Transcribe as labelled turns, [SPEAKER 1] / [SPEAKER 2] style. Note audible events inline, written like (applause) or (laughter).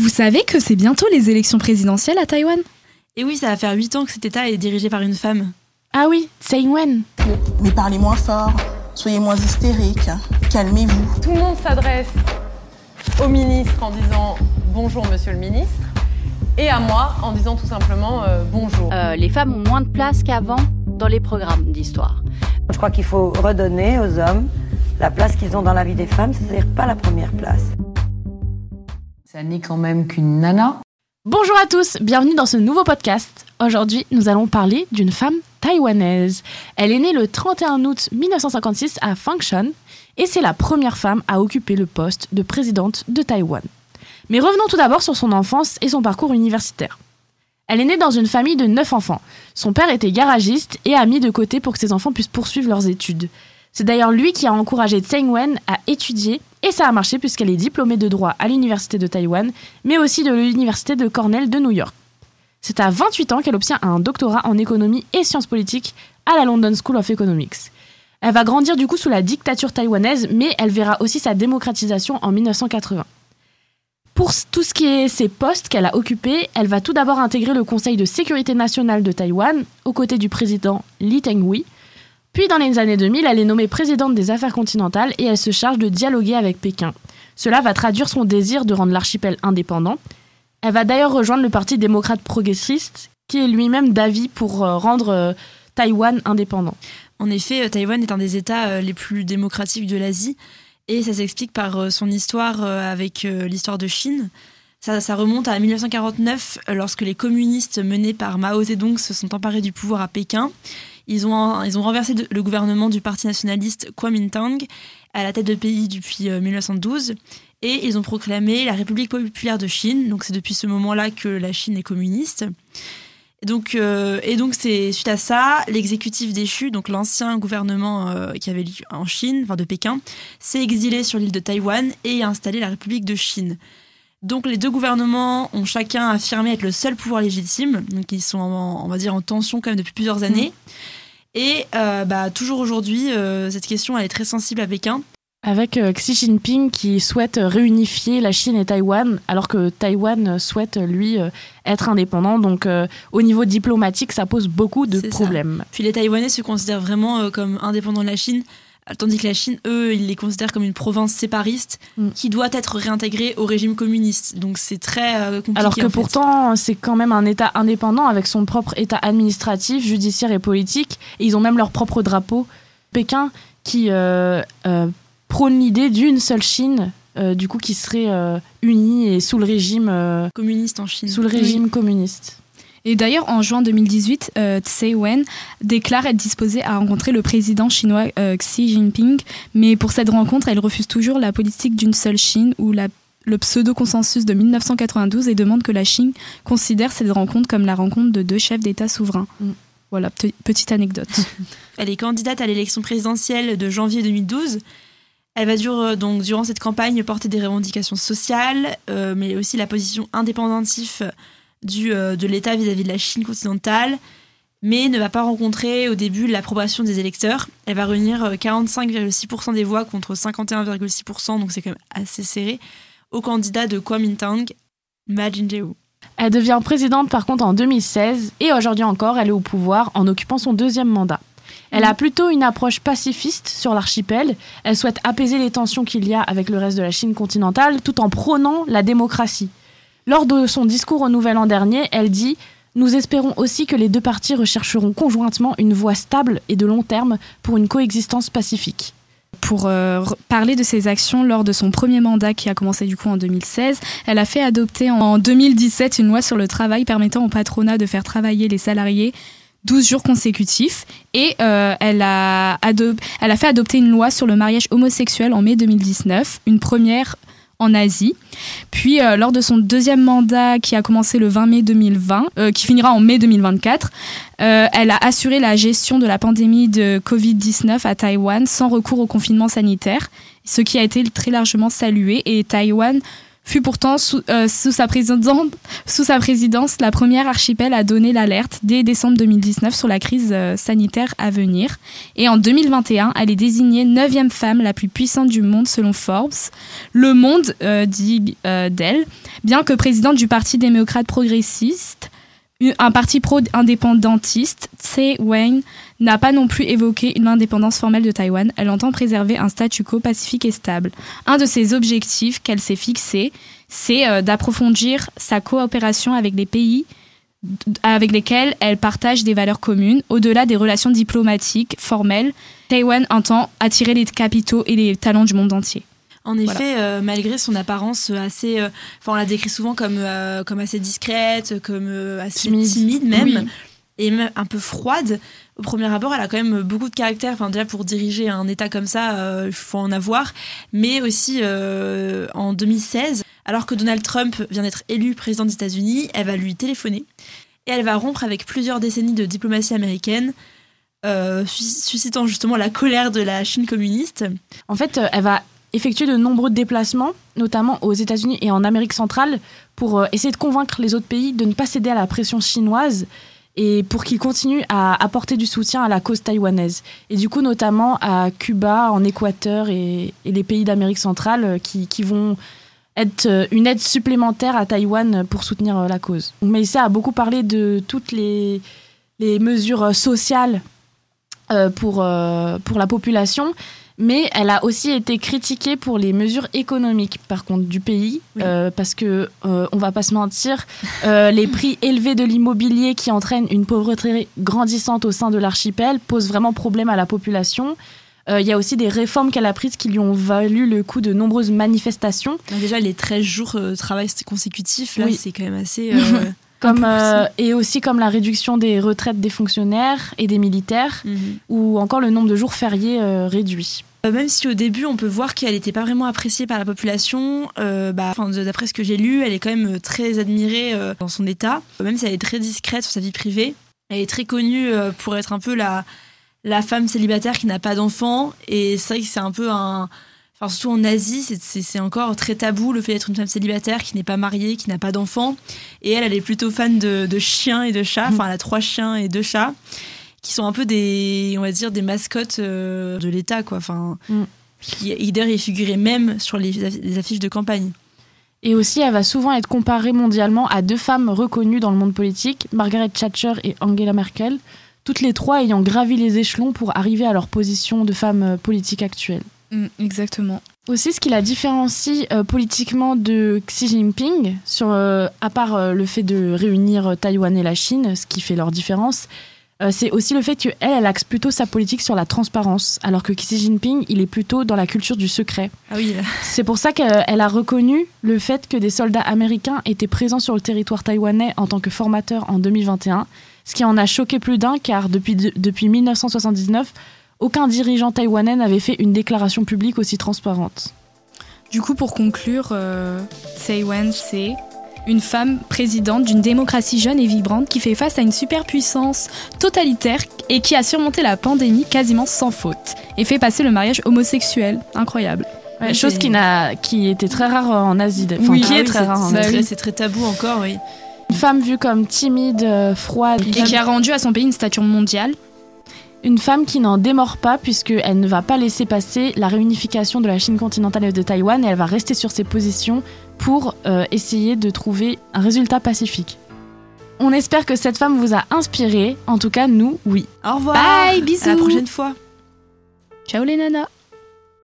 [SPEAKER 1] Vous savez que c'est bientôt les élections présidentielles à Taïwan?
[SPEAKER 2] Et oui, ça va faire 8 ans que cet État est dirigé par une femme.
[SPEAKER 1] Ah oui, Tsai Ing-wen.
[SPEAKER 3] Mais parlez moins fort, soyez moins hystérique, calmez-vous.
[SPEAKER 4] Tout le monde s'adresse au ministre en disant bonjour monsieur le ministre et à moi en disant tout simplement euh, bonjour.
[SPEAKER 5] Euh, les femmes ont moins de place qu'avant dans les programmes d'histoire.
[SPEAKER 6] Je crois qu'il faut redonner aux hommes la place qu'ils ont dans la vie des femmes, c'est-à-dire pas la première place.
[SPEAKER 7] Ça n'est quand même qu'une nana.
[SPEAKER 1] Bonjour à tous, bienvenue dans ce nouveau podcast. Aujourd'hui, nous allons parler d'une femme taïwanaise. Elle est née le 31 août 1956 à Fangshan et c'est la première femme à occuper le poste de présidente de Taïwan. Mais revenons tout d'abord sur son enfance et son parcours universitaire. Elle est née dans une famille de neuf enfants. Son père était garagiste et a mis de côté pour que ses enfants puissent poursuivre leurs études. C'est d'ailleurs lui qui a encouragé Tseng Wen à étudier et ça a marché puisqu'elle est diplômée de droit à l'université de Taïwan, mais aussi de l'université de Cornell de New York. C'est à 28 ans qu'elle obtient un doctorat en économie et sciences politiques à la London School of Economics. Elle va grandir du coup sous la dictature taïwanaise, mais elle verra aussi sa démocratisation en 1980. Pour tout ce qui est ses postes qu'elle a occupés, elle va tout d'abord intégrer le Conseil de sécurité nationale de Taïwan, aux côtés du président Lee Teng-hui, puis dans les années 2000, elle est nommée présidente des affaires continentales et elle se charge de dialoguer avec Pékin. Cela va traduire son désir de rendre l'archipel indépendant. Elle va d'ailleurs rejoindre le Parti démocrate progressiste, qui est lui-même d'avis pour euh, rendre euh, Taïwan indépendant.
[SPEAKER 2] En effet, euh, Taïwan est un des États les plus démocratiques de l'Asie, et ça s'explique par son histoire avec l'histoire de Chine. Ça, ça, remonte à 1949, lorsque les communistes menés par Mao Zedong se sont emparés du pouvoir à Pékin. Ils ont, ils ont renversé le gouvernement du parti nationaliste Kuomintang à la tête de pays depuis 1912 euh, et ils ont proclamé la République populaire de Chine. Donc c'est depuis ce moment-là que la Chine est communiste. Donc, euh, et donc c'est suite à ça, l'exécutif déchu, donc l'ancien gouvernement euh, qui avait lieu en Chine, enfin de Pékin, s'est exilé sur l'île de Taïwan et a installé la République de Chine. Donc les deux gouvernements ont chacun affirmé être le seul pouvoir légitime, donc ils sont en, on va dire en tension quand même depuis plusieurs années. Mmh. Et euh, bah, toujours aujourd'hui, euh, cette question elle est très sensible à Pékin.
[SPEAKER 1] Avec euh, Xi Jinping qui souhaite réunifier la Chine et Taïwan, alors que Taïwan souhaite, lui, être indépendant. Donc, au niveau diplomatique, ça pose beaucoup de problèmes.
[SPEAKER 2] Puis les Taïwanais se considèrent vraiment comme indépendants de la Chine. Tandis que la Chine, eux, ils les considèrent comme une province sépariste mm. qui doit être réintégrée au régime communiste. Donc c'est très euh, compliqué.
[SPEAKER 1] Alors que pourtant, c'est quand même un État indépendant avec son propre État administratif, judiciaire et politique. Et ils ont même leur propre drapeau. Pékin qui euh, euh, prône l'idée d'une seule Chine, du coup qui serait unie et sous le régime
[SPEAKER 2] communiste en Chine.
[SPEAKER 1] Sous le régime communiste.
[SPEAKER 8] Et d'ailleurs, en juin 2018, euh, Tsai Wen déclare être disposée à rencontrer le président chinois euh, Xi Jinping, mais pour cette rencontre, elle refuse toujours la politique d'une seule Chine ou la, le pseudo-consensus de 1992 et demande que la Chine considère cette rencontre comme la rencontre de deux chefs d'État souverains. Mm. Voilà, petite anecdote. (laughs)
[SPEAKER 2] Elle est candidate à l'élection présidentielle de janvier 2012. Elle va euh, donc durant cette campagne porter des revendications sociales, mais aussi la position indépendantif du, euh, de l'État vis-à-vis de la Chine continentale, mais ne va pas rencontrer au début l'approbation des électeurs. Elle va réunir 45,6% euh, des voix contre 51,6%, donc c'est quand même assez serré, au candidat de Kuomintang, Ma Jin-jae-woo.
[SPEAKER 1] Elle devient présidente par contre en 2016 et aujourd'hui encore elle est au pouvoir en occupant son deuxième mandat. Elle a plutôt une approche pacifiste sur l'archipel. Elle souhaite apaiser les tensions qu'il y a avec le reste de la Chine continentale tout en prônant la démocratie. Lors de son discours au Nouvel An dernier, elle dit Nous espérons aussi que les deux parties rechercheront conjointement une voie stable et de long terme pour une coexistence pacifique
[SPEAKER 8] pour euh, parler de ses actions lors de son premier mandat qui a commencé du coup en 2016. Elle a fait adopter en 2017 une loi sur le travail permettant au patronat de faire travailler les salariés 12 jours consécutifs et euh, elle, a elle a fait adopter une loi sur le mariage homosexuel en mai 2019, une première en Asie. Puis, euh, lors de son deuxième mandat qui a commencé le 20 mai 2020, euh, qui finira en mai 2024, euh, elle a assuré la gestion de la pandémie de Covid-19 à Taïwan sans recours au confinement sanitaire, ce qui a été très largement salué. Et Taïwan fut pourtant sous, euh, sous, sa présidence la première archipel à donner l'alerte dès décembre 2019 sur la crise euh, sanitaire à venir. Et en 2021, elle est désignée neuvième femme la plus puissante du monde selon Forbes. Le Monde euh, dit d'elle, bien que présidente du Parti démocrate progressiste, un parti pro-indépendantiste, Tsai Ing-wen, n'a pas non plus évoqué une indépendance formelle de Taïwan. Elle entend préserver un statu quo pacifique et stable. Un de ses objectifs qu'elle s'est fixé, c'est euh, d'approfondir sa coopération avec les pays avec lesquels elle partage des valeurs communes. Au-delà des relations diplomatiques formelles, Taïwan entend attirer les capitaux et les talents du monde entier.
[SPEAKER 2] En effet, euh, malgré son apparence assez, euh, enfin on la décrit souvent comme euh, comme assez discrète, comme assez timide, même, et même un peu froide. Au premier abord, elle a quand même beaucoup de caractère. Enfin déjà pour diriger un État comme ça, il faut en avoir. Mais aussi en 2016, alors que Donald Trump vient d'être élu président des États-Unis, elle va lui téléphoner et elle va rompre avec plusieurs décennies de diplomatie américaine. suscitant justement la colère de la Chine communiste.
[SPEAKER 1] En fait, elle va effectué de nombreux déplacements, notamment aux États-Unis et en Amérique centrale, pour euh, essayer de convaincre les autres pays de ne pas céder à la pression chinoise et pour qu'ils continuent à apporter du soutien à la cause taïwanaise. Et du coup, notamment à Cuba, en Équateur et, les pays d'Amérique centrale euh, qui, vont être euh, une aide supplémentaire à Taïwan pour soutenir la cause. Mais ça a beaucoup parlé de toutes les, les mesures sociales pour, pour la population mais elle a aussi été critiquée pour les mesures économiques, par contre, du pays, euh, parce que euh, on va pas se mentir, euh, les prix élevés de l'immobilier qui entraînent une pauvreté grandissante au sein de l'archipel posent vraiment problème à la population. Il y a aussi des réformes qu'elle a prises qui lui ont valu le coup de nombreuses manifestations.
[SPEAKER 2] Déjà, les 13 jours de travail consécutifs, là, c'est quand même assez. (laughs)
[SPEAKER 1] Comme, et aussi comme la réduction des retraites des fonctionnaires et des militaires, mhm. ou encore le nombre de jours fériés réduit.
[SPEAKER 2] Euh, même si au début on peut voir qu'elle n'était pas vraiment appréciée par la population, euh, bah, d'après ce que j'ai lu, elle est quand même euh, très admirée dans son état, même si elle est très discrète sur sa vie privée. Elle est très connue pour être un peu la, la femme célibataire qui n'a pas d'enfant, et c'est vrai que c'est un peu un... Enfin, surtout en Asie, c'est encore très tabou le fait d'être une femme célibataire qui n'est pas mariée, qui n'a pas d'enfant. Et elle, elle est plutôt fan de, de chiens et de chats. Enfin, elle a trois chiens et deux chats qui sont un peu des, on va dire, des mascottes euh, de l'État, quoi. Enfin, mm. d'ailleurs, il figurait même sur les, affiches de campagne.
[SPEAKER 1] Et aussi, elle va souvent être comparée mondialement à deux femmes reconnues dans le monde politique, Margaret Thatcher et Angela Merkel, toutes les trois ayant gravi les échelons pour arriver à leur position de femme euh, politique actuelle.
[SPEAKER 8] Mm, exactement.
[SPEAKER 1] Aussi, ce qui la différencie euh, politiquement de Xi Jinping, sur, à part le fait de réunir Taïwan et la Chine, ce qui fait leur différence, euh, c'est aussi le fait qu'elle, elle axe plutôt sa politique sur la transparence, alors que Xi Jinping, il est plutôt dans la culture du secret.
[SPEAKER 2] Ah oui.
[SPEAKER 1] C'est pour ça qu'elle a reconnu le fait que des soldats américains étaient présents sur le territoire taïwanais en tant que formateurs en 2021, ce qui en a choqué plus d'un, car depuis, depuis 1979, aucun dirigeant taïwanais n'avait fait une déclaration publique aussi transparente.
[SPEAKER 8] Du coup, pour conclure, euh, c'est une femme présidente d'une démocratie jeune et vibrante qui fait face à une superpuissance totalitaire et qui a surmonté la pandémie quasiment sans faute et fait passer le mariage homosexuel. Incroyable.
[SPEAKER 1] chose qui, n'a, qui était très rare en Asie. Enfin,
[SPEAKER 2] oui, qui est, très rare en Asie. C'est très tabou encore, oui.
[SPEAKER 1] Une femme vue comme timide, euh, froide.
[SPEAKER 8] Et qui a rendu à son pays une stature mondiale.
[SPEAKER 1] Une femme qui n'en démord pas puisqu'elle ne va pas laisser passer la réunification de la Chine continentale et de Taïwan et elle va rester sur ses positions pour euh, essayer de trouver un résultat pacifique. On espère que cette femme vous a inspiré. En tout cas, nous, oui.
[SPEAKER 2] Au revoir.
[SPEAKER 8] Bye, bisous.
[SPEAKER 2] À la prochaine fois.
[SPEAKER 8] Ciao les nanas.